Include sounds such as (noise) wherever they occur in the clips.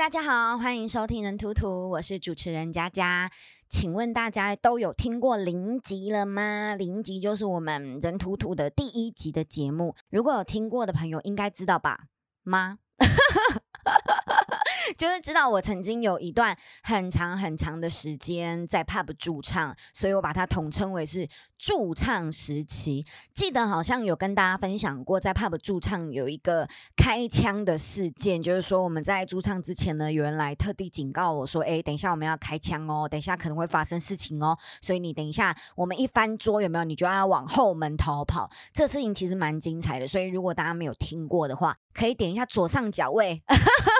大家好，欢迎收听人图图，我是主持人佳佳。请问大家都有听过零集了吗？零集就是我们人图图的第一集的节目。如果有听过的朋友，应该知道吧？吗？(laughs) 就是知道我曾经有一段很长很长的时间在 pub 驻唱，所以我把它统称为是驻唱时期。记得好像有跟大家分享过，在 pub 驻唱有一个开枪的事件，就是说我们在驻唱之前呢，有人来特地警告我说：“哎，等一下我们要开枪哦，等一下可能会发生事情哦，所以你等一下我们一翻桌有没有？你就要往后门逃跑。”这事情其实蛮精彩的，所以如果大家没有听过的话，可以点一下左上角位。(laughs)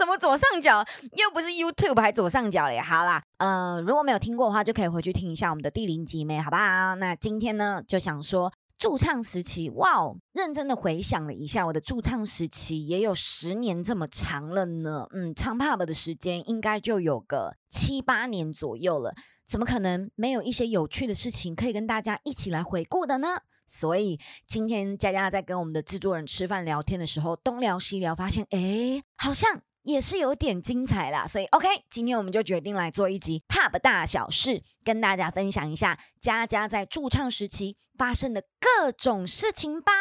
什么左上角又不是 YouTube 还左上角嘞？好啦，呃，如果没有听过的话，就可以回去听一下我们的第零集没？好不好？那今天呢，就想说驻唱时期，哇哦，认真的回想了一下，我的驻唱时期也有十年这么长了呢。嗯，唱 pub 的时间应该就有个七八年左右了，怎么可能没有一些有趣的事情可以跟大家一起来回顾的呢？所以今天佳佳在跟我们的制作人吃饭聊天的时候，东聊西聊，发现哎，好像也是有点精彩啦。所以 OK，今天我们就决定来做一集 Pub 大小事，跟大家分享一下佳佳在驻唱时期发生的各种事情吧。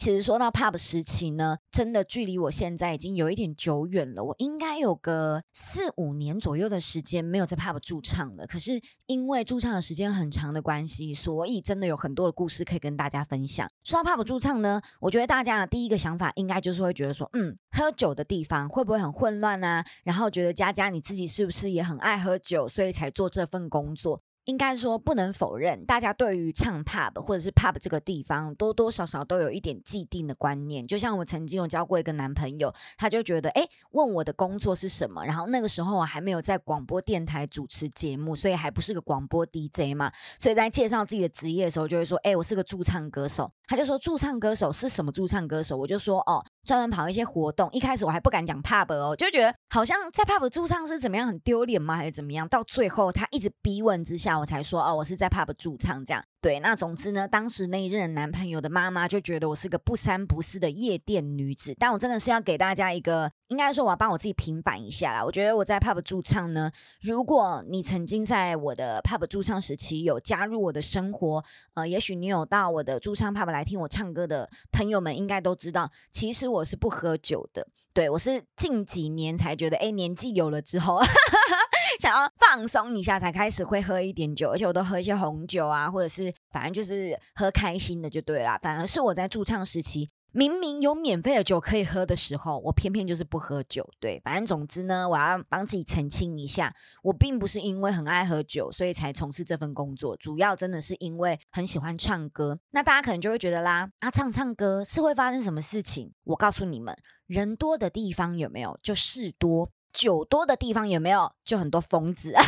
其实说到 pub 时期呢，真的距离我现在已经有一点久远了。我应该有个四五年左右的时间没有在 pub 驻唱了。可是因为驻唱的时间很长的关系，所以真的有很多的故事可以跟大家分享。说到 pub 驻唱呢，我觉得大家的第一个想法应该就是会觉得说，嗯，喝酒的地方会不会很混乱啊？然后觉得佳佳你自己是不是也很爱喝酒，所以才做这份工作？应该说不能否认，大家对于唱 pub 或者是 pub 这个地方多多少少都有一点既定的观念。就像我曾经有交过一个男朋友，他就觉得，哎，问我的工作是什么，然后那个时候我还没有在广播电台主持节目，所以还不是个广播 DJ 嘛，所以在介绍自己的职业的时候，就会说，哎，我是个驻唱歌手。他就说驻唱歌手是什么驻唱歌手，我就说，哦。专门跑一些活动，一开始我还不敢讲 pub 哦，就觉得好像在 pub 驻唱是怎么样很丢脸吗，还是怎么样？到最后他一直逼问之下，我才说哦，我是在 pub 驻唱这样。对，那总之呢，当时那一任男朋友的妈妈就觉得我是个不三不四的夜店女子，但我真的是要给大家一个，应该说我要帮我自己平反一下啦。我觉得我在 pub 驻唱呢，如果你曾经在我的 pub 驻唱时期有加入我的生活，呃，也许你有到我的驻唱 pub 来来听我唱歌的朋友们，应该都知道，其实我是不喝酒的。对我是近几年才觉得，哎，年纪有了之后。(laughs) 想要放松一下，才开始会喝一点酒，而且我都喝一些红酒啊，或者是反正就是喝开心的就对了。反而是我在驻唱时期，明明有免费的酒可以喝的时候，我偏偏就是不喝酒。对，反正总之呢，我要帮自己澄清一下，我并不是因为很爱喝酒，所以才从事这份工作，主要真的是因为很喜欢唱歌。那大家可能就会觉得啦，啊，唱唱歌是会发生什么事情？我告诉你们，人多的地方有没有就事多。酒多的地方有没有就很多疯子？(laughs)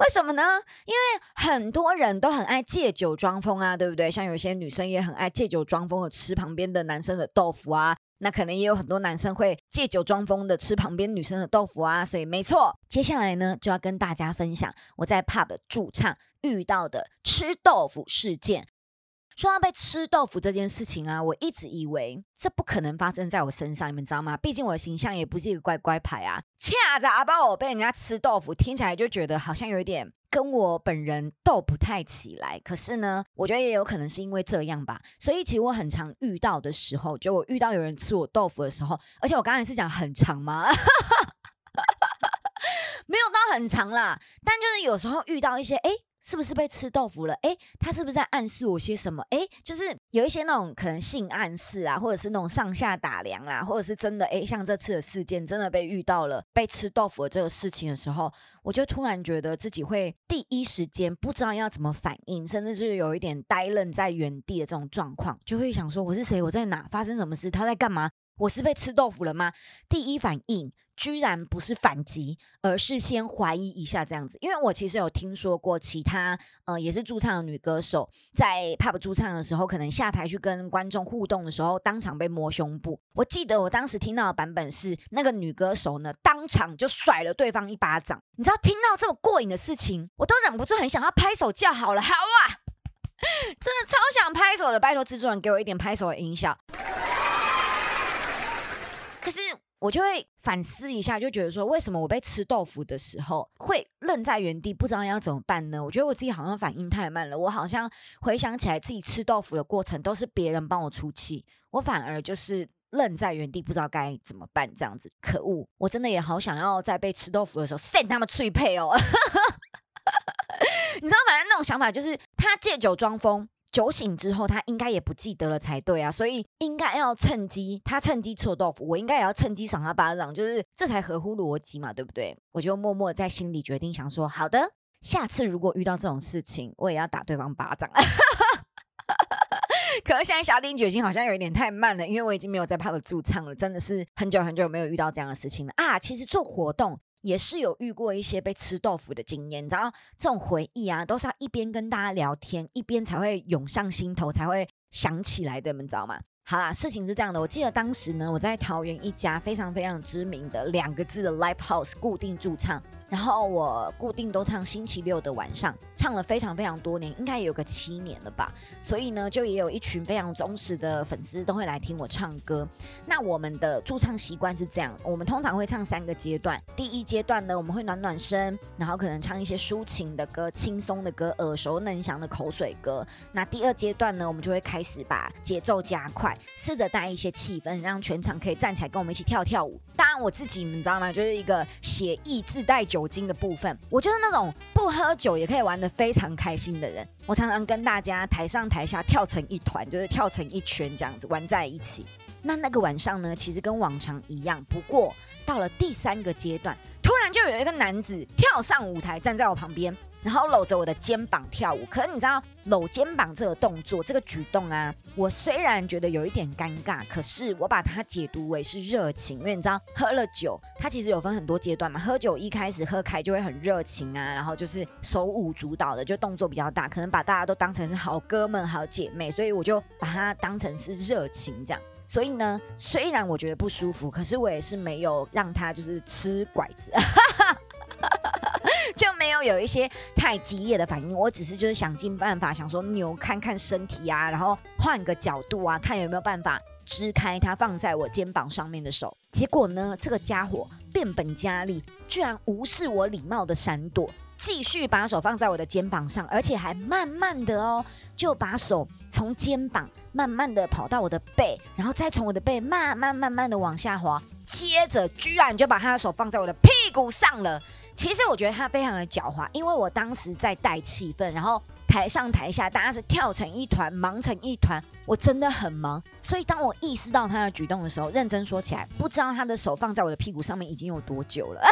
为什么呢？因为很多人都很爱借酒装疯啊，对不对？像有些女生也很爱借酒装疯的吃旁边的男生的豆腐啊，那可能也有很多男生会借酒装疯的吃旁边女生的豆腐啊。所以没错，接下来呢就要跟大家分享我在 pub 驻唱遇到的吃豆腐事件。说到被吃豆腐这件事情啊，我一直以为这不可能发生在我身上，你们知道吗？毕竟我的形象也不是一个乖乖牌啊。恰着阿包我被人家吃豆腐，听起来就觉得好像有一点跟我本人斗不太起来。可是呢，我觉得也有可能是因为这样吧。所以其实我很常遇到的时候，就我遇到有人吃我豆腐的时候，而且我刚才是讲很长吗？(laughs) 很长啦，但就是有时候遇到一些哎。是不是被吃豆腐了？哎，他是不是在暗示我些什么？哎，就是有一些那种可能性暗示啊，或者是那种上下打量啊，或者是真的哎，像这次的事件真的被遇到了被吃豆腐的这个事情的时候，我就突然觉得自己会第一时间不知道要怎么反应，甚至是有一点呆愣在原地的这种状况，就会想说我是谁？我在哪？发生什么事？他在干嘛？我是被吃豆腐了吗？第一反应。居然不是反击，而是先怀疑一下这样子。因为我其实有听说过其他呃，也是驻唱的女歌手，在 pub 驻唱的时候，可能下台去跟观众互动的时候，当场被摸胸部。我记得我当时听到的版本是，那个女歌手呢，当场就甩了对方一巴掌。你知道，听到这么过瘾的事情，我都忍不住很想要拍手叫好了，好啊！(laughs) 真的超想拍手的，拜托制作人给我一点拍手的音效。我就会反思一下，就觉得说，为什么我被吃豆腐的时候会愣在原地，不知道要怎么办呢？我觉得我自己好像反应太慢了，我好像回想起来自己吃豆腐的过程都是别人帮我出气，我反而就是愣在原地，不知道该怎么办，这样子，可恶！我真的也好想要在被吃豆腐的时候 send 他们脆配哦，(laughs) 你知道，反正那种想法就是他借酒装疯。酒醒之后，他应该也不记得了才对啊，所以应该要趁机，他趁机臭豆腐，我应该也要趁机赏他巴掌，就是这才合乎逻辑嘛，对不对？我就默默在心里决定，想说好的，下次如果遇到这种事情，我也要打对方巴掌。(laughs) 可是现在下定决心好像有一点太慢了，因为我已经没有在泡的驻唱了，真的是很久很久没有遇到这样的事情了啊！其实做活动。也是有遇过一些被吃豆腐的经验，你知道这种回忆啊，都是要一边跟大家聊天，一边才会涌上心头，才会想起来的，你们知道吗？好啦，事情是这样的，我记得当时呢，我在桃园一家非常非常知名的两个字的 live house 固定驻唱。然后我固定都唱星期六的晚上，唱了非常非常多年，应该也有个七年了吧。所以呢，就也有一群非常忠实的粉丝都会来听我唱歌。那我们的驻唱习惯是这样，我们通常会唱三个阶段。第一阶段呢，我们会暖暖身，然后可能唱一些抒情的歌、轻松的歌、耳熟能详的口水歌。那第二阶段呢，我们就会开始把节奏加快，试着带一些气氛，让全场可以站起来跟我们一起跳跳舞。当我自己你知道吗？就是一个写意自带。酒精的部分，我就是那种不喝酒也可以玩的非常开心的人。我常常跟大家台上台下跳成一团，就是跳成一圈这样子玩在一起。那那个晚上呢，其实跟往常一样，不过到了第三个阶段，突然就有一个男子跳上舞台，站在我旁边。然后搂着我的肩膀跳舞，可是你知道搂肩膀这个动作、这个举动啊，我虽然觉得有一点尴尬，可是我把它解读为是热情，因为你知道喝了酒，它其实有分很多阶段嘛。喝酒一开始喝开就会很热情啊，然后就是手舞足蹈的，就动作比较大，可能把大家都当成是好哥们、好姐妹，所以我就把它当成是热情这样。所以呢，虽然我觉得不舒服，可是我也是没有让他就是吃拐子。(laughs) 就没有有一些太激烈的反应，我只是就是想尽办法想说扭看看身体啊，然后换个角度啊，看有没有办法支开他放在我肩膀上面的手。结果呢，这个家伙变本加厉，居然无视我礼貌的闪躲，继续把手放在我的肩膀上，而且还慢慢的哦，就把手从肩膀慢慢的跑到我的背，然后再从我的背慢慢慢慢的往下滑，接着居然就把他的手放在我的屁股上了。其实我觉得他非常的狡猾，因为我当时在带气氛，然后台上台下大家是跳成一团，忙成一团，我真的很忙。所以当我意识到他的举动的时候，认真说起来，不知道他的手放在我的屁股上面已经有多久了。(laughs)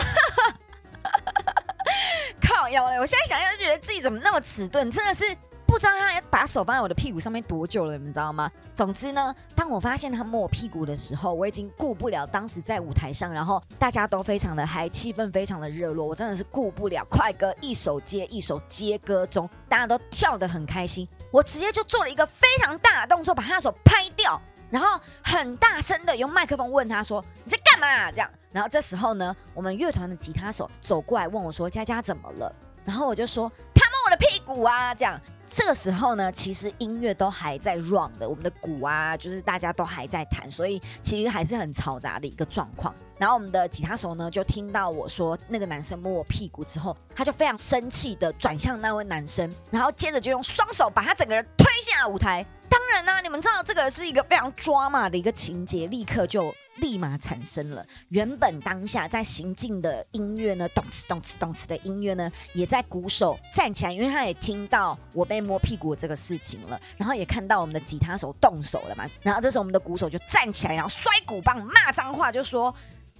(laughs) 靠腰嘞！我现在想想就觉得自己怎么那么迟钝，真的是。不知道他把手放在我的屁股上面多久了，你们知道吗？总之呢，当我发现他摸我屁股的时候，我已经顾不了当时在舞台上，然后大家都非常的嗨，气氛非常的热络，我真的是顾不了。快歌一首接一首接歌中，大家都跳得很开心，我直接就做了一个非常大的动作，把他的手拍掉，然后很大声的用麦克风问他说：“你在干嘛？”这样，然后这时候呢，我们乐团的吉他手走过来问我说：“佳佳怎么了？”然后我就说：“他摸我的屁股啊！”这样。这个时候呢，其实音乐都还在 run 的，我们的鼓啊，就是大家都还在弹，所以其实还是很嘈杂的一个状况。然后我们的吉他手呢，就听到我说那个男生摸我屁股之后，他就非常生气的转向那位男生，然后接着就用双手把他整个人推下了舞台。当然呢，你们知道这个是一个非常抓马的一个情节，立刻就。立马产生了。原本当下在行进的音乐呢，咚哧咚哧咚哧的音乐呢，也在鼓手站起来，因为他也听到我被摸屁股这个事情了，然后也看到我们的吉他手动手了嘛。然后这时候我们的鼓手就站起来，然后摔鼓棒，骂脏话，就说。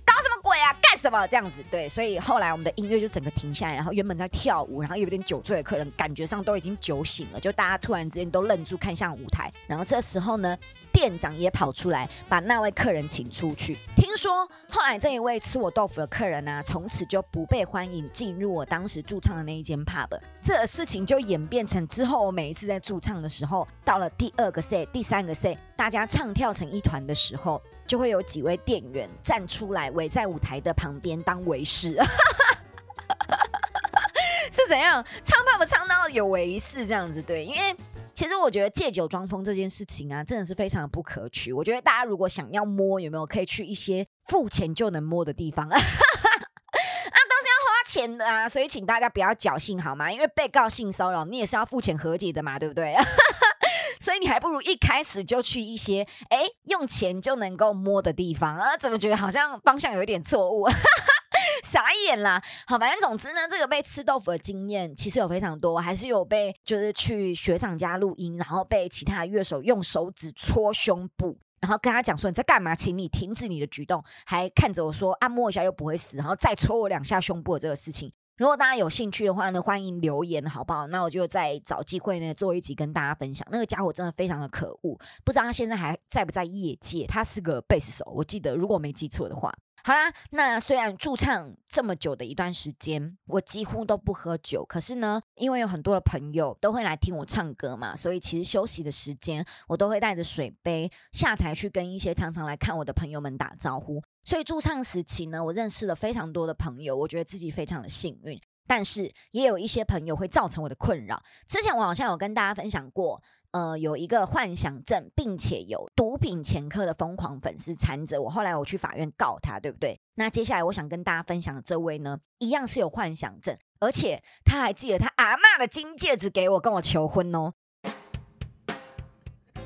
搞什么鬼啊！干什么？这样子？对，所以后来我们的音乐就整个停下来，然后原本在跳舞，然后有点酒醉的客人，感觉上都已经酒醒了，就大家突然之间都愣住看向舞台。然后这时候呢，店长也跑出来把那位客人请出去。听说后来这一位吃我豆腐的客人呢，从此就不被欢迎进入我当时驻唱的那一间 pub。这事情就演变成之后我每一次在驻唱的时候，到了第二个 C、第三个 C，大家唱跳成一团的时候。就会有几位店员站出来围在舞台的旁边当围士，(laughs) 是怎样唱 pop 唱到有围士这样子？对，因为。其实我觉得借酒装疯这件事情啊，真的是非常的不可取。我觉得大家如果想要摸，有没有可以去一些付钱就能摸的地方？钱的啊，所以请大家不要侥幸好吗？因为被告性骚扰，你也是要付钱和解的嘛，对不对？(laughs) 所以你还不如一开始就去一些哎用钱就能够摸的地方啊？怎么觉得好像方向有一点错误？(laughs) 傻眼啦！好，反正总之呢，这个被吃豆腐的经验其实有非常多，还是有被就是去学长家录音，然后被其他乐手用手指戳胸部，然后跟他讲说你在干嘛，请你停止你的举动，还看着我说按摩一下又不会死，然后再戳我两下胸部的这个事情。如果大家有兴趣的话呢，欢迎留言，好不好？那我就再找机会呢做一集跟大家分享。那个家伙真的非常的可恶，不知道他现在还在不在业界？他是个贝斯手，我记得如果没记错的话。好啦，那虽然驻唱这么久的一段时间，我几乎都不喝酒，可是呢，因为有很多的朋友都会来听我唱歌嘛，所以其实休息的时间，我都会带着水杯下台去跟一些常常来看我的朋友们打招呼。所以驻唱时期呢，我认识了非常多的朋友，我觉得自己非常的幸运。但是也有一些朋友会造成我的困扰。之前我好像有跟大家分享过。呃，有一个幻想症，并且有毒品前科的疯狂粉丝缠着我，后来我去法院告他，对不对？那接下来我想跟大家分享的这位呢，一样是有幻想症，而且他还寄了他阿妈的金戒指给我，跟我求婚哦。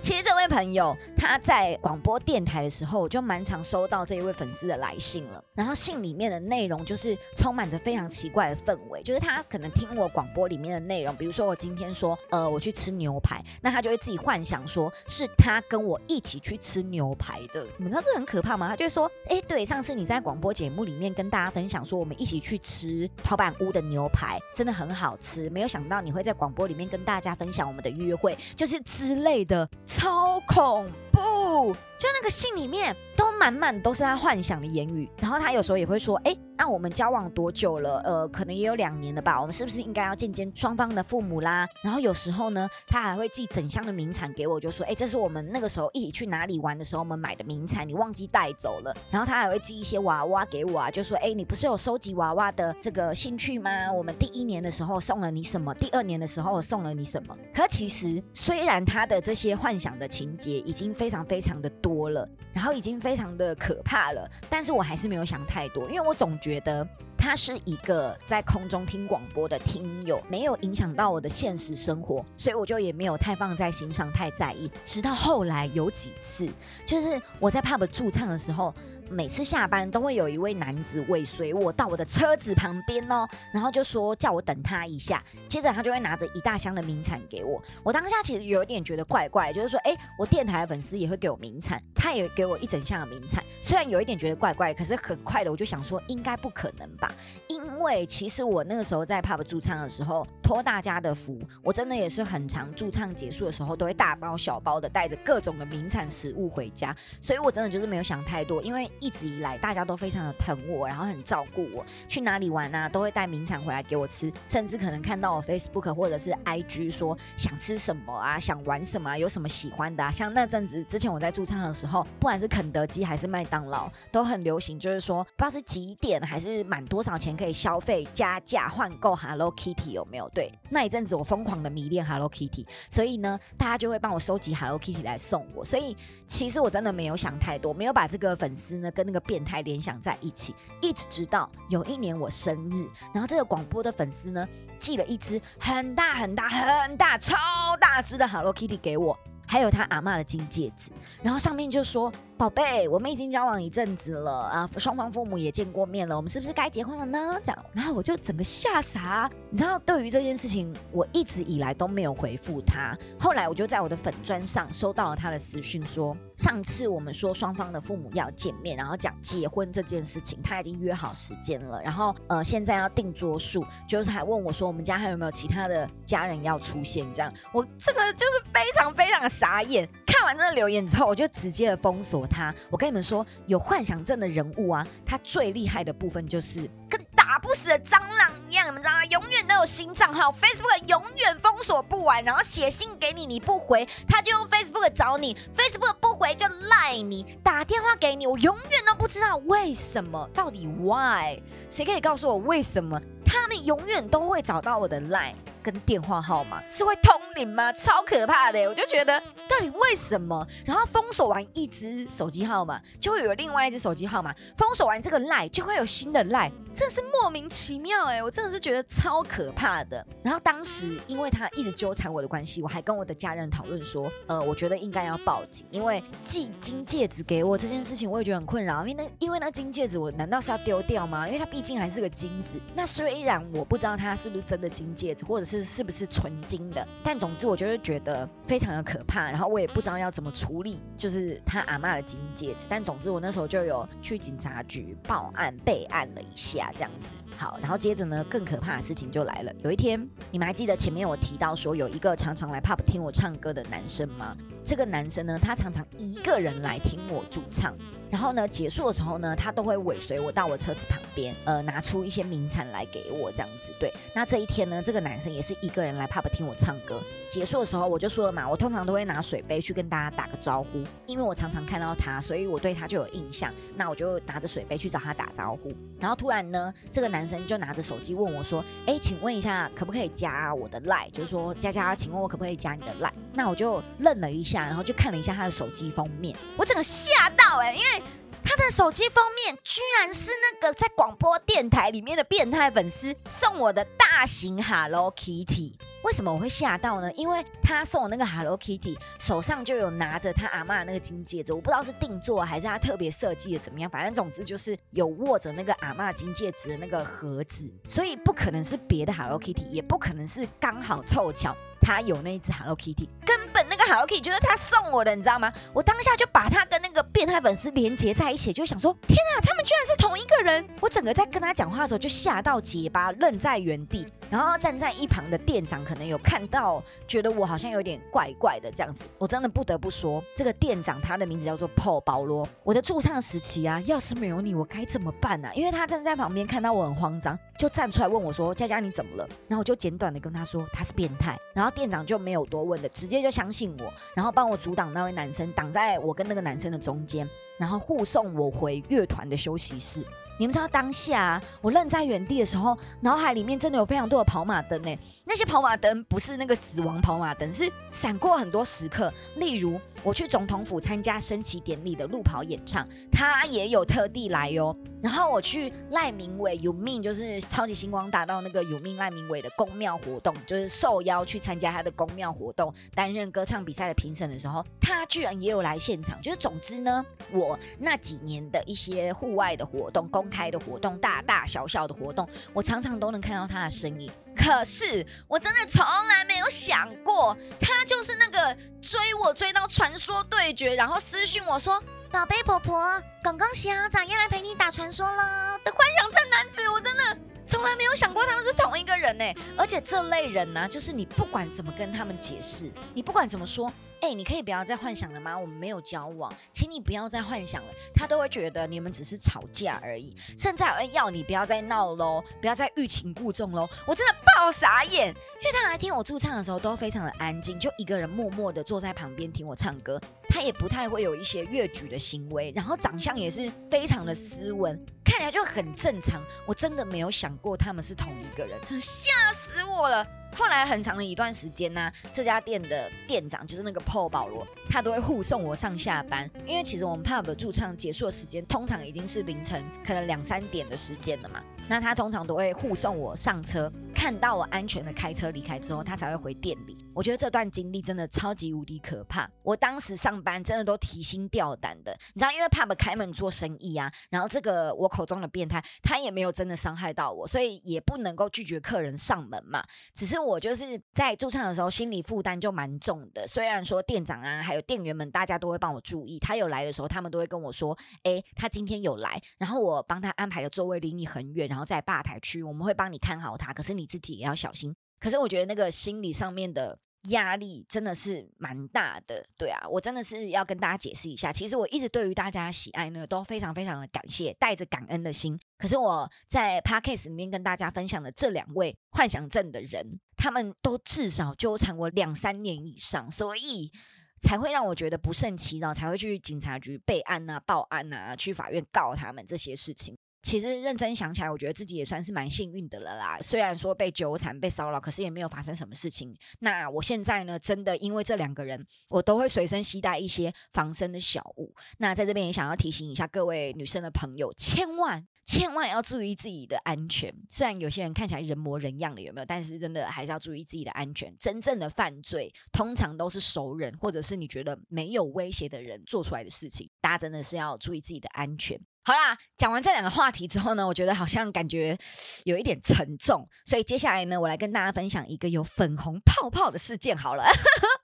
其实这位朋友他在广播电台的时候，我就蛮常收到这一位粉丝的来信了。然后信里面的内容就是充满着非常奇怪的氛围，就是他可能听我广播里面的内容，比如说我今天说，呃，我去吃牛排，那他就会自己幻想说是他跟我一起去吃牛排的。你们知道这很可怕吗？他就会说，哎，对，上次你在广播节目里面跟大家分享说，我们一起去吃陶板屋的牛排，真的很好吃。没有想到你会在广播里面跟大家分享我们的约会，就是之类的。超恐怖！就那个信里面都满满都是他幻想的言语，然后他有时候也会说：“哎。”那我们交往多久了？呃，可能也有两年了吧。我们是不是应该要见见双方的父母啦？然后有时候呢，他还会寄整箱的名产给我，就说：“哎，这是我们那个时候一起去哪里玩的时候我们买的名产，你忘记带走了。”然后他还会寄一些娃娃给我啊，就说：“哎，你不是有收集娃娃的这个兴趣吗？我们第一年的时候送了你什么？第二年的时候送了你什么？”可其实虽然他的这些幻想的情节已经非常非常的多多了，然后已经非常的可怕了，但是我还是没有想太多，因为我总觉觉得他是一个在空中听广播的听友，没有影响到我的现实生活，所以我就也没有太放在心上，太在意。直到后来有几次，就是我在 pub 驻唱的时候。每次下班都会有一位男子尾随我到我的车子旁边哦，然后就说叫我等他一下，接着他就会拿着一大箱的名产给我。我当下其实有一点觉得怪怪，就是说，哎，我电台的粉丝也会给我名产，他也给我一整箱的名产。虽然有一点觉得怪怪，可是很快的我就想说，应该不可能吧？因为其实我那个时候在 pub 驻唱的时候，托大家的福，我真的也是很常驻唱结束的时候都会大包小包的带着各种的名产食物回家，所以我真的就是没有想太多，因为。一直以来，大家都非常的疼我，然后很照顾我。去哪里玩啊，都会带名产回来给我吃。甚至可能看到我 Facebook 或者是 IG 说想吃什么啊，想玩什么啊，有什么喜欢的啊。像那阵子之前我在驻唱的时候，不管是肯德基还是麦当劳，都很流行，就是说不知道是几点还是满多少钱可以消费加价换购 Hello Kitty 有没有？对，那一阵子我疯狂的迷恋 Hello Kitty，所以呢，大家就会帮我收集 Hello Kitty 来送我。所以其实我真的没有想太多，没有把这个粉丝呢。跟那个变态联想在一起，一直直到有一年我生日，然后这个广播的粉丝呢寄了一只很大很大很大超大只的 Hello Kitty 给我，还有他阿妈的金戒指，然后上面就说。宝贝，我们已经交往一阵子了啊，双方父母也见过面了，我们是不是该结婚了呢？这样，然后我就整个吓傻。你知道，对于这件事情，我一直以来都没有回复他。后来，我就在我的粉砖上收到了他的私讯，说上次我们说双方的父母要见面，然后讲结婚这件事情，他已经约好时间了。然后，呃，现在要定桌数，就是还问我说，我们家还有没有其他的家人要出现？这样，我这个就是非常非常的傻眼。(laughs) 看完这个留言之后，我就直接的封锁他。我跟你们说，有幻想症的人物啊，他最厉害的部分就是跟打不死的蟑螂一样，你们知道吗？永远都有新账号，Facebook 永远封锁不完，然后写信给你，你不回，他就用 Facebook 找你，Facebook 不回就赖你，打电话给你，我永远都不知道为什么，到底 Why？谁可以告诉我为什么？他们永远都会找到我的赖。跟电话号码是会通灵吗？超可怕的！我就觉得到底为什么？然后封锁完一只手机号码，就会有另外一只手机号码；封锁完这个赖，就会有新的赖，真的是莫名其妙哎！我真的是觉得超可怕的。然后当时因为他一直纠缠我的关系，我还跟我的家人讨论说，呃，我觉得应该要报警，因为寄金戒指给我这件事情，我也觉得很困扰。因为那因为那金戒指，我难道是要丢掉吗？因为它毕竟还是个金子。那所以虽然我不知道它是不是真的金戒指，或者是是不是纯金的，但总之我就是觉得非常的可怕。然后我也不知道要怎么处理，就是他阿妈的金戒指。但总之我那时候就有去警察局报案备案了一下，这样子。好，然后接着呢，更可怕的事情就来了。有一天，你们还记得前面我提到说有一个常常来 pub 听我唱歌的男生吗？这个男生呢，他常常一个人来听我驻唱。然后呢，结束的时候呢，他都会尾随我到我车子旁边，呃，拿出一些名产来给我这样子。对，那这一天呢，这个男生也是一个人来 pub 听我唱歌。结束的时候，我就说了嘛，我通常都会拿水杯去跟大家打个招呼，因为我常常看到他，所以我对他就有印象。那我就拿着水杯去找他打招呼。然后突然呢，这个男生就拿着手机问我说：“哎，请问一下，可不可以加我的 line？就是说，佳佳，请问我可不可以加你的 line？” (laughs) 那我就愣了一下，然后就看了一下他的手机封面，我整个吓到哎，因为。他的手机封面居然是那个在广播电台里面的变态粉丝送我的大型 Hello Kitty。为什么我会吓到呢？因为他送我那个 Hello Kitty，手上就有拿着他阿妈那个金戒指，我不知道是定做还是他特别设计的怎么样，反正总之就是有握着那个阿妈金戒指的那个盒子，所以不可能是别的 Hello Kitty，也不可能是刚好凑巧他有那一只 Hello Kitty，根本那个 Hello Kitty 就是他送我的，你知道吗？我当下就把他跟那个变态粉丝连接在一起，就想说：天啊，他们居然是同一个人！我整个在跟他讲话的时候就吓到结巴，愣在原地，然后站在一旁的店长。可能有看到，觉得我好像有点怪怪的这样子。我真的不得不说，这个店长他的名字叫做 Paul 保罗。我的驻唱时期啊，要是没有你，我该怎么办呢？因为他站在旁边看到我很慌张，就站出来问我说：“佳佳你怎么了？”然后我就简短的跟他说他是变态。然后店长就没有多问的，直接就相信我，然后帮我阻挡那位男生，挡在我跟那个男生的中间，然后护送我回乐团的休息室。你们知道当下我愣在原地的时候，脑海里面真的有非常多的跑马灯呢。那些跑马灯不是那个死亡跑马灯，是闪过很多时刻。例如我去总统府参加升旗典礼的路跑演唱，他也有特地来哟。然后我去赖明伟有命，就是超级星光大道那个有命赖明伟的公庙活动，就是受邀去参加他的公庙活动，担任歌唱比赛的评审的时候，他居然也有来现场。就是总之呢，我那几年的一些户外的活动公。公开的活动，大大小小的活动，我常常都能看到他的身影。可是我真的从来没有想过，他就是那个追我追到传说对决，然后私讯我说：“宝贝婆婆，刚刚洗好澡要来陪你打传说了。”的幻想症男子，我真的从来没有想过他们是同一个人呢。而且这类人呢，就是你不管怎么跟他们解释，你不管怎么说。哎，你可以不要再幻想了吗？我们没有交往，请你不要再幻想了。他都会觉得你们只是吵架而已，甚至还要你不要再闹喽，不要再欲擒故纵喽。我真的爆傻眼，因为他来听我驻唱的时候都非常的安静，就一个人默默的坐在旁边听我唱歌。他也不太会有一些越举的行为，然后长相也是非常的斯文，看起来就很正常。我真的没有想过他们是同一个人，真吓死我了。后来很长的一段时间呢，这家店的店长就是那个 Paul 保罗，他都会护送我上下班。因为其实我们 pub 的驻唱结束的时间通常已经是凌晨，可能两三点的时间了嘛。那他通常都会护送我上车，看到我安全的开车离开之后，他才会回店里。我觉得这段经历真的超级无敌可怕。我当时上班真的都提心吊胆的，你知道，因为 pub 开门做生意啊，然后这个我口中的变态，他也没有真的伤害到我，所以也不能够拒绝客人上门嘛。只是我就是在驻唱的时候，心理负担就蛮重的。虽然说店长啊，还有店员们，大家都会帮我注意，他有来的时候，他们都会跟我说，哎，他今天有来，然后我帮他安排的座位离你很远，然后在吧台区，我们会帮你看好他，可是你自己也要小心。可是我觉得那个心理上面的。压力真的是蛮大的，对啊，我真的是要跟大家解释一下，其实我一直对于大家喜爱呢都非常非常的感谢，带着感恩的心。可是我在 podcast 里面跟大家分享的这两位幻想症的人，他们都至少纠缠我两三年以上，所以才会让我觉得不胜其扰，才会去警察局备案啊、报案啊、去法院告他们这些事情。其实认真想起来，我觉得自己也算是蛮幸运的了啦。虽然说被纠缠、被骚扰，可是也没有发生什么事情。那我现在呢，真的因为这两个人，我都会随身携带一些防身的小物。那在这边也想要提醒一下各位女生的朋友，千万。千万要注意自己的安全。虽然有些人看起来人模人样的，有没有？但是真的还是要注意自己的安全。真正的犯罪通常都是熟人，或者是你觉得没有威胁的人做出来的事情。大家真的是要注意自己的安全。好啦，讲完这两个话题之后呢，我觉得好像感觉有一点沉重，所以接下来呢，我来跟大家分享一个有粉红泡泡的事件。好了。(laughs)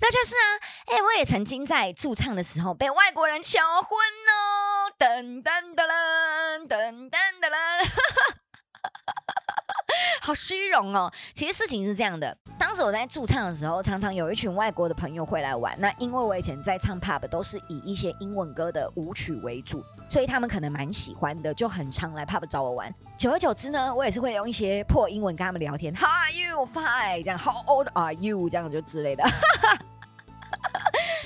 那就是啊，哎，我也曾经在驻唱的时候被外国人求婚哦，噔噔噔噔噔噔噔，(laughs) 好虚荣哦。其实事情是这样的，当时我在驻唱的时候，常常有一群外国的朋友会来玩。那因为我以前在唱 pub 都是以一些英文歌的舞曲为主，所以他们可能蛮喜欢的，就很常来 pub 找我玩。久而久之呢，我也是会用一些破英文跟他们聊天，How are you? Fine，这样 How old are you? 这样就之类的，(laughs)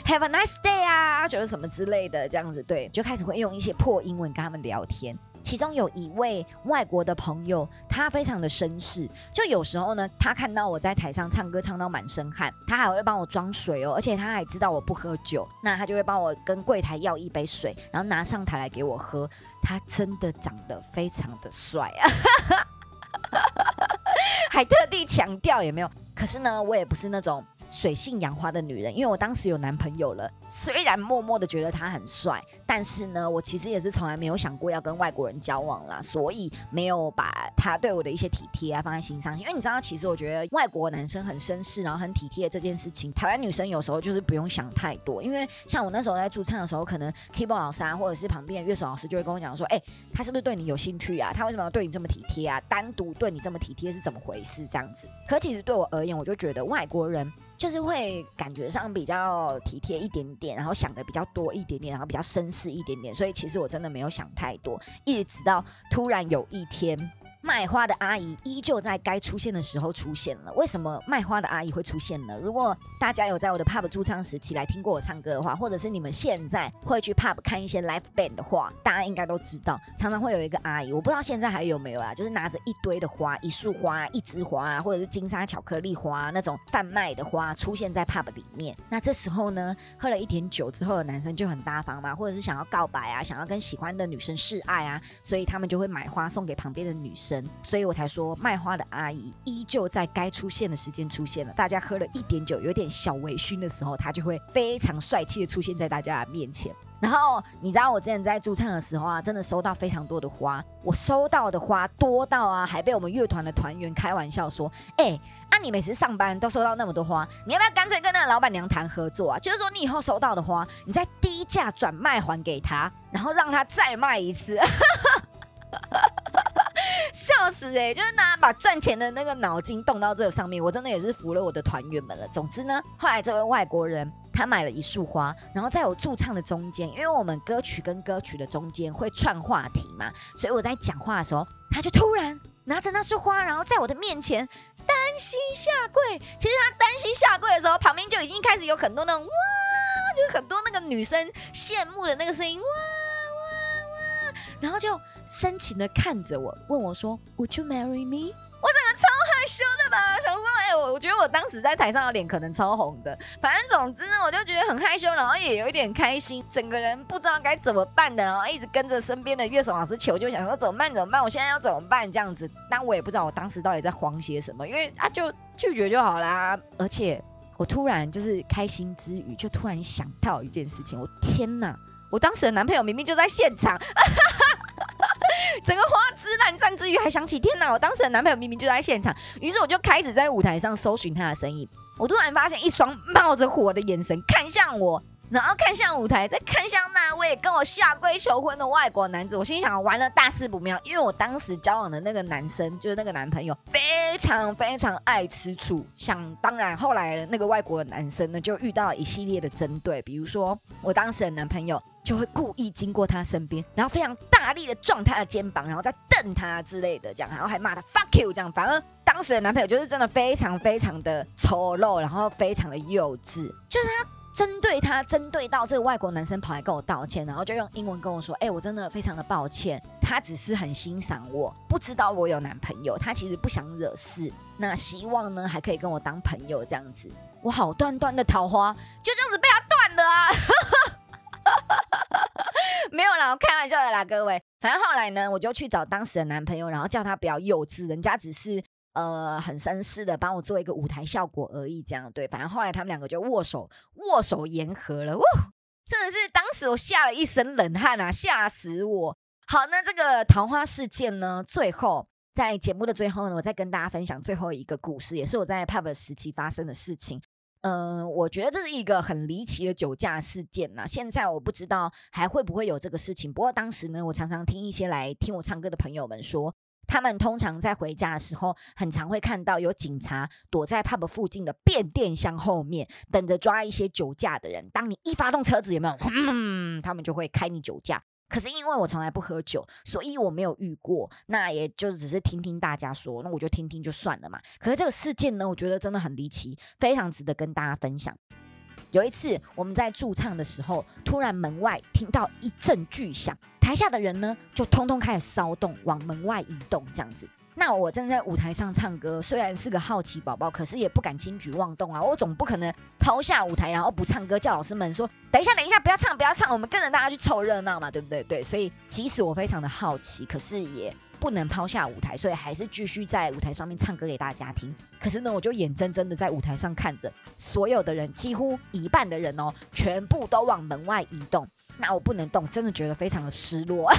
Have a nice day 啊，就是什么之类的，这样子对，就开始会用一些破英文跟他们聊天。其中有一位外国的朋友，他非常的绅士，就有时候呢，他看到我在台上唱歌唱到满身汗，他还会帮我装水哦，而且他还知道我不喝酒，那他就会帮我跟柜台要一杯水，然后拿上台来给我喝。他真的长得非常的帅啊，(laughs) 还特地强调有没有？可是呢，我也不是那种。水性杨花的女人，因为我当时有男朋友了，虽然默默的觉得他很帅，但是呢，我其实也是从来没有想过要跟外国人交往啦，所以没有把他对我的一些体贴啊放在心上。因为你知道，其实我觉得外国男生很绅士，然后很体贴这件事情，台湾女生有时候就是不用想太多。因为像我那时候在驻唱的时候，可能 keyboard 老师啊，或者是旁边的乐手老师就会跟我讲说：“哎，他是不是对你有兴趣啊？他为什么要对你这么体贴啊？单独对你这么体贴是怎么回事？这样子。”可其实对我而言，我就觉得外国人。就是会感觉上比较体贴一点点，然后想的比较多一点点，然后比较绅士一点点，所以其实我真的没有想太多，一直到突然有一天。卖花的阿姨依旧在该出现的时候出现了。为什么卖花的阿姨会出现呢？如果大家有在我的 pub 驻唱时期来听过我唱歌的话，或者是你们现在会去 pub 看一些 live band 的话，大家应该都知道，常常会有一个阿姨，我不知道现在还有没有啦，就是拿着一堆的花，一束花，一枝花，或者是金沙巧克力花那种贩卖的花出现在 pub 里面。那这时候呢，喝了一点酒之后的男生就很大方嘛，或者是想要告白啊，想要跟喜欢的女生示爱啊，所以他们就会买花送给旁边的女生。所以我才说，卖花的阿姨依旧在该出现的时间出现了。大家喝了一点酒，有点小微醺的时候，她就会非常帅气的出现在大家的面前。然后你知道，我之前在驻唱的时候啊，真的收到非常多的花。我收到的花多到啊，还被我们乐团的团员开玩笑说：“哎，啊你每次上班都收到那么多花，你要不要干脆跟那个老板娘谈合作啊？就是说你以后收到的花，你再低价转卖还给他，然后让他再卖一次。(laughs) ”笑死哎！就是拿把赚钱的那个脑筋动到这个上面，我真的也是服了我的团员们了。总之呢，后来这位外国人他买了一束花，然后在我驻唱的中间，因为我们歌曲跟歌曲的中间会串话题嘛，所以我在讲话的时候，他就突然拿着那束花，然后在我的面前单膝下跪。其实他单膝下跪的时候，旁边就已经开始有很多那种哇，就是很多那个女生羡慕的那个声音哇。然后就深情的看着我，问我说：“Would you marry me？” 我整个超害羞的吧，想说，哎，我我觉得我当时在台上的脸可能超红的。反正总之呢，我就觉得很害羞，然后也有一点开心，整个人不知道该怎么办的，然后一直跟着身边的乐手老师求，救想说怎么办怎么办？我现在要怎么办？这样子，但我也不知道我当时到底在慌些什么，因为啊，就拒绝就好啦。而且我突然就是开心之余，就突然想到一件事情，我天哪！我当时的男朋友明明就在现场，(laughs) 整个花枝乱颤之余，还想起天哪！我当时的男朋友明明就在现场，于是我就开始在舞台上搜寻他的身影。我突然发现一双冒着火的眼神看向我。然后看向舞台，再看向那位跟我下跪求婚的外国男子，我心想完了大事不妙，因为我当时交往的那个男生就是那个男朋友，非常非常爱吃醋。想当然，后来那个外国的男生呢，就遇到了一系列的针对，比如说我当时的男朋友就会故意经过他身边，然后非常大力的撞他的肩膀，然后再瞪他之类的，这样，然后还骂他 fuck you 这样。反而当时的男朋友就是真的非常非常的丑陋，然后非常的幼稚，就是他。针对他，针对到这个外国男生跑来跟我道歉，然后就用英文跟我说：“哎，我真的非常的抱歉，他只是很欣赏我，不知道我有男朋友，他其实不想惹事，那希望呢还可以跟我当朋友这样子。”我好端端的桃花就这样子被他断了啊！(laughs) 没有啦，我开玩笑的啦，各位。反正后来呢，我就去找当时的男朋友，然后叫他不要幼稚，人家只是。呃，很绅士的帮我做一个舞台效果而已，这样对。反正后来他们两个就握手握手言和了，哇，真的是当时我吓了一身冷汗啊，吓死我。好，那这个桃花事件呢，最后在节目的最后呢，我再跟大家分享最后一个故事，也是我在 pub 时期发生的事情。嗯，我觉得这是一个很离奇的酒驾事件呐。现在我不知道还会不会有这个事情，不过当时呢，我常常听一些来听我唱歌的朋友们说。他们通常在回家的时候，很常会看到有警察躲在 pub 附近的变电箱后面，等着抓一些酒驾的人。当你一发动车子，有没有？嗯，他们就会开你酒驾。可是因为我从来不喝酒，所以我没有遇过。那也就只是听听大家说，那我就听听就算了嘛。可是这个事件呢，我觉得真的很离奇，非常值得跟大家分享。有一次我们在驻唱的时候，突然门外听到一阵巨响。台下的人呢，就通通开始骚动，往门外移动，这样子。那我站在舞台上唱歌，虽然是个好奇宝宝，可是也不敢轻举妄动啊。我总不可能抛下舞台，然后不唱歌，叫老师们说：“等一下，等一下，不要唱，不要唱，我们跟着大家去凑热闹嘛，对不对？”对，所以即使我非常的好奇，可是也不能抛下舞台，所以还是继续在舞台上面唱歌给大家听。可是呢，我就眼睁睁的在舞台上看着所有的人，几乎一半的人哦，全部都往门外移动。那我不能动，真的觉得非常的失落，(laughs)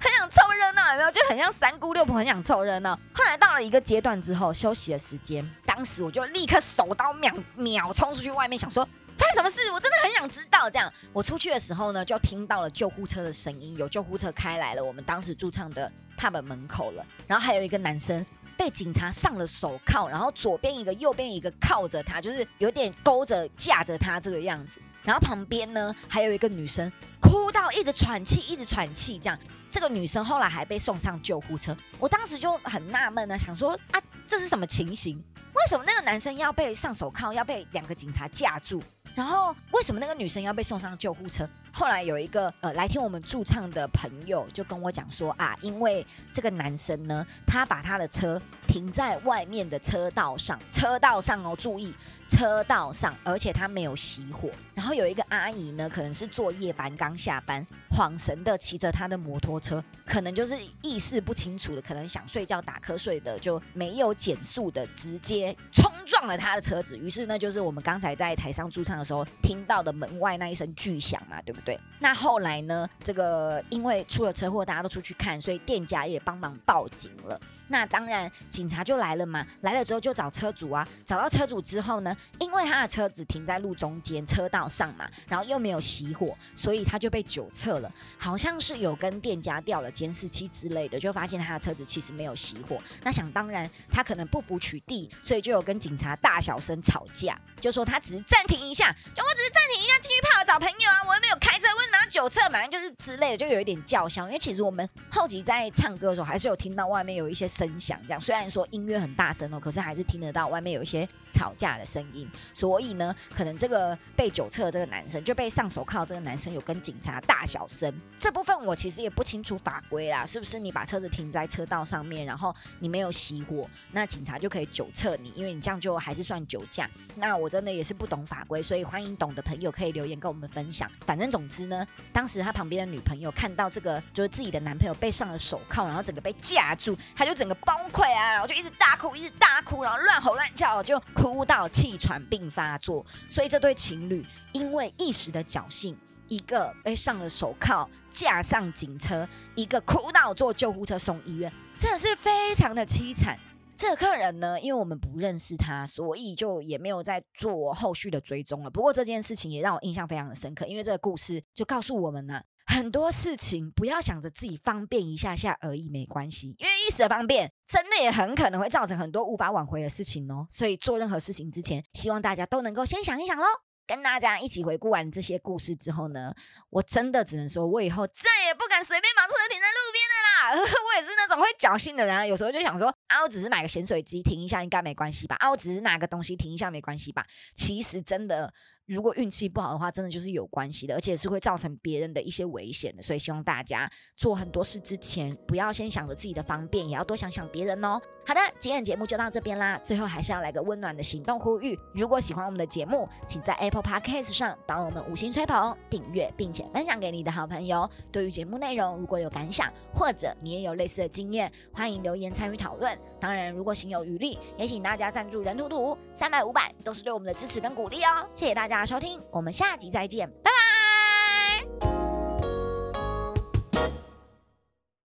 很想凑热闹，有没有？就很像三姑六婆，很想凑热闹。后来到了一个阶段之后，休息的时间，当时我就立刻手刀秒秒冲出去外面，想说发生什么事，我真的很想知道。这样，我出去的时候呢，就听到了救护车的声音，有救护车开来了，我们当时驻唱的 pub 门口了，然后还有一个男生。被警察上了手铐，然后左边一个，右边一个靠着他，就是有点勾着架着他这个样子。然后旁边呢还有一个女生，哭到一直喘气，一直喘气。这样，这个女生后来还被送上救护车。我当时就很纳闷呢，想说啊，这是什么情形？为什么那个男生要被上手铐，要被两个警察架住？然后为什么那个女生要被送上救护车？后来有一个呃来听我们驻唱的朋友就跟我讲说啊，因为这个男生呢，他把他的车停在外面的车道上，车道上哦，注意。车道上，而且他没有熄火。然后有一个阿姨呢，可能是做夜班刚下班，恍神的骑着她的摩托车，可能就是意识不清楚的，可能想睡觉打瞌睡的，就没有减速的，直接冲撞了他的车子。于是呢，就是我们刚才在台上驻唱的时候听到的门外那一声巨响嘛，对不对？那后来呢，这个因为出了车祸，大家都出去看，所以店家也帮忙报警了。那当然，警察就来了嘛。来了之后就找车主啊，找到车主之后呢，因为他的车子停在路中间车道上嘛，然后又没有熄火，所以他就被酒测了，好像是有跟店家调了监视器之类的，就发现他的车子其实没有熄火。那想当然，他可能不服取缔，所以就有跟警察大小声吵架，就说他只是暂停一下，就我只是暂停一下，继续派我找朋友啊，我又没有开车，为什么要酒测？反正就是之类的，就有一点叫嚣。因为其实我们后期在唱歌的时候，还是有听到外面有一些。声响这样，虽然说音乐很大声哦，可是还是听得到外面有一些吵架的声音。所以呢，可能这个被酒测这个男生就被上手铐，这个男生有跟警察大小声。这部分我其实也不清楚法规啦，是不是你把车子停在车道上面，然后你没有熄火，那警察就可以酒测你，因为你这样就还是算酒驾。那我真的也是不懂法规，所以欢迎懂的朋友可以留言跟我们分享。反正总之呢，当时他旁边的女朋友看到这个就是自己的男朋友被上了手铐，然后整个被架住，他就整。个崩溃啊，然后就一直大哭，一直大哭，然后乱吼乱叫，就哭到气喘病发作。所以这对情侣因为一时的侥幸，一个被上了手铐，架上警车，一个哭到坐救护车送医院，真的是非常的凄惨。这个客人呢，因为我们不认识他，所以就也没有再做后续的追踪了。不过这件事情也让我印象非常的深刻，因为这个故事就告诉我们呢。很多事情不要想着自己方便一下下而已，没关系，因为一时的方便，真的也很可能会造成很多无法挽回的事情哦。所以做任何事情之前，希望大家都能够先想一想喽。跟大家一起回顾完这些故事之后呢，我真的只能说，我以后再也不敢随便把车停在路边了啦。(laughs) 我也是那种会侥幸的人，有时候就想说，啊，我只是买个咸水机停一下，应该没关系吧？啊，我只是拿个东西停一下，没关系吧？其实真的。如果运气不好的话，真的就是有关系的，而且是会造成别人的一些危险的。所以希望大家做很多事之前，不要先想着自己的方便，也要多想想别人哦。好的，今天的节目就到这边啦。最后还是要来个温暖的行动呼吁：如果喜欢我们的节目，请在 Apple Podcast 上帮我们五星吹捧、订阅，并且分享给你的好朋友。对于节目内容，如果有感想，或者你也有类似的经验，欢迎留言参与讨论。当然，如果心有余力，也请大家赞助人图图三百五百，都是对我们的支持跟鼓励哦。谢谢大家。大家收听，我们下集再见，拜拜。